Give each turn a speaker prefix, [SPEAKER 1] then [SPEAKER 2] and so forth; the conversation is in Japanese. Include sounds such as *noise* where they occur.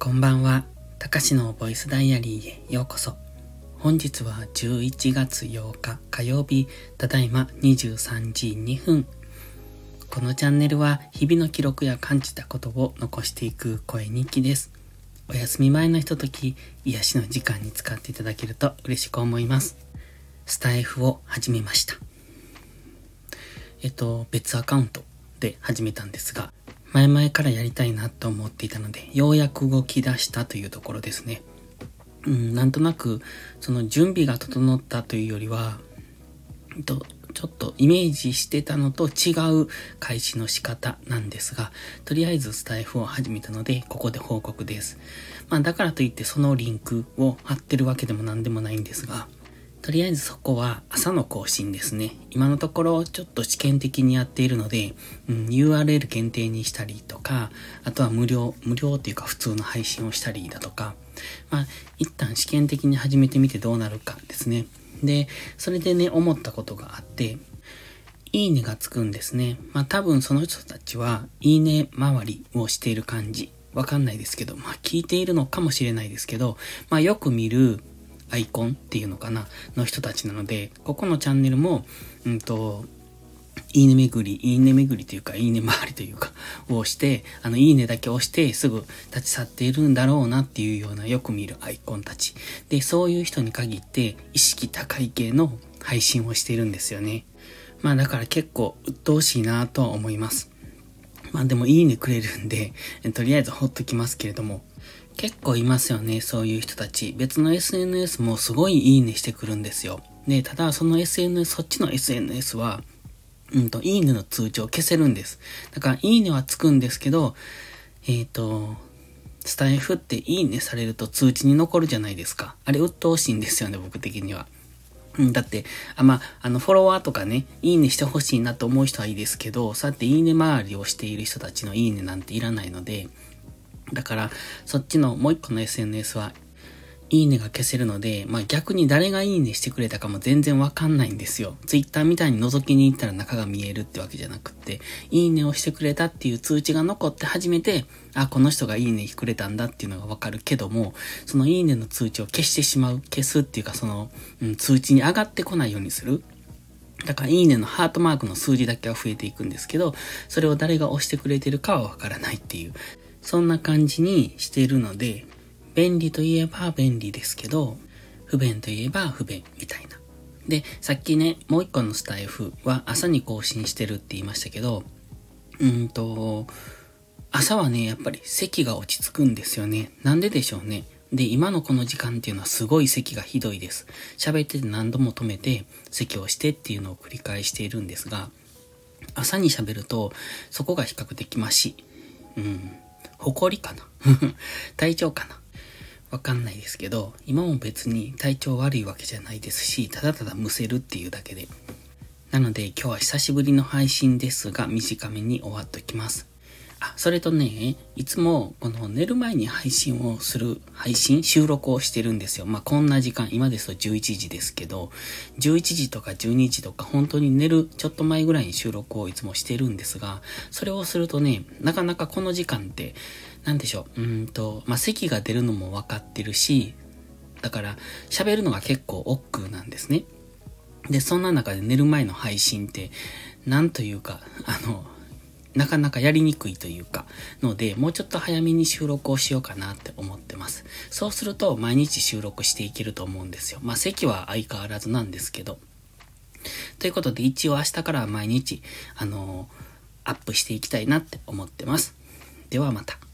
[SPEAKER 1] こんばんは。たかしのボイスダイアリーへようこそ。本日は11月8日火曜日、ただいま23時2分。このチャンネルは日々の記録や感じたことを残していく声日記です。お休み前のひととき、癒しの時間に使っていただけると嬉しく思います。スタイフを始めました。えっと、別アカウントで始めたんですが、前々からやりたいなと思っていたので、ようやく動き出したというところですね。うん、なんとなく、その準備が整ったというよりは、とちょっとイメージしてたのと違う開始の仕方なんですが、とりあえずスタイフを始めたので、ここで報告です。まあだからといってそのリンクを貼ってるわけでも何でもないんですが、とりあえずそこは朝の更新ですね。今のところちょっと試験的にやっているので、うん、URL 限定にしたりとか、あとは無料、無料っていうか普通の配信をしたりだとか、まあ一旦試験的に始めてみてどうなるかですね。で、それでね、思ったことがあって、いいねがつくんですね。まあ多分その人たちは、いいね周りをしている感じ。わかんないですけど、まあ聞いているのかもしれないですけど、まあよく見るアイコンっていうのかな、の人たちなので、ここのチャンネルも、うんと、いいね巡り、いいね巡りというか、いいね回りというか、*laughs* をして、あの、いいねだけ押してすぐ立ち去っているんだろうなっていうようなよく見るアイコンたち。で、そういう人に限って意識高い系の配信をしているんですよね。まあだから結構鬱陶しいなとは思います。まあでもいいねくれるんで、*laughs* とりあえずほっときますけれども、結構いますよね、そういう人たち。別の SNS もすごいいいねしてくるんですよ。で、ただその SNS、そっちの SNS は、うんと、いいねの通知を消せるんです。だから、いいねはつくんですけど、えっ、ー、と、スタイフっていいねされると通知に残るじゃないですか。あれ、鬱陶しいんですよね、僕的には。うん、だって、あ、まあ、あの、フォロワーとかね、いいねしてほしいなと思う人はいいですけど、そうやっていいね周りをしている人たちのいいねなんていらないので、だから、そっちのもう一個の SNS は、いいねが消せるので、まあ逆に誰がいいねしてくれたかも全然わかんないんですよ。Twitter みたいに覗きに行ったら中が見えるってわけじゃなくって、いいねをしてくれたっていう通知が残って初めて、あ、この人がいいねくれたんだっていうのがわかるけども、そのいいねの通知を消してしまう、消すっていうかその、うん、通知に上がってこないようにする。だから、いいねのハートマークの数字だけは増えていくんですけど、それを誰が押してくれてるかはわからないっていう。そんな感じにしているので、便利といえば便利ですけど、不便といえば不便みたいな。で、さっきね、もう一個のスタイフは朝に更新してるって言いましたけど、うんと、朝はね、やっぱり席が落ち着くんですよね。なんででしょうね。で、今のこの時間っていうのはすごい咳がひどいです。喋ってて何度も止めて、咳をしてっていうのを繰り返しているんですが、朝に喋ると、そこが比較的マシ。うん。誇りかな *laughs* 体調かなわかんないですけど、今も別に体調悪いわけじゃないですし、ただただむせるっていうだけで。なので今日は久しぶりの配信ですが、短めに終わっときます。あ、それとね、いつもこの寝る前に配信をする、配信、収録をしてるんですよ。まあ、こんな時間、今ですと11時ですけど、11時とか12時とか本当に寝るちょっと前ぐらいに収録をいつもしてるんですが、それをするとね、なかなかこの時間って、なんでしょう、うんと、まあ、咳が出るのもわかってるし、だから喋るのが結構億劫なんですね。で、そんな中で寝る前の配信って、なんというか、あの、なかなかやりにくいというか、ので、もうちょっと早めに収録をしようかなって思ってます。そうすると、毎日収録していけると思うんですよ。まあ、席は相変わらずなんですけど。ということで、一応明日から毎日、あのー、アップしていきたいなって思ってます。ではまた。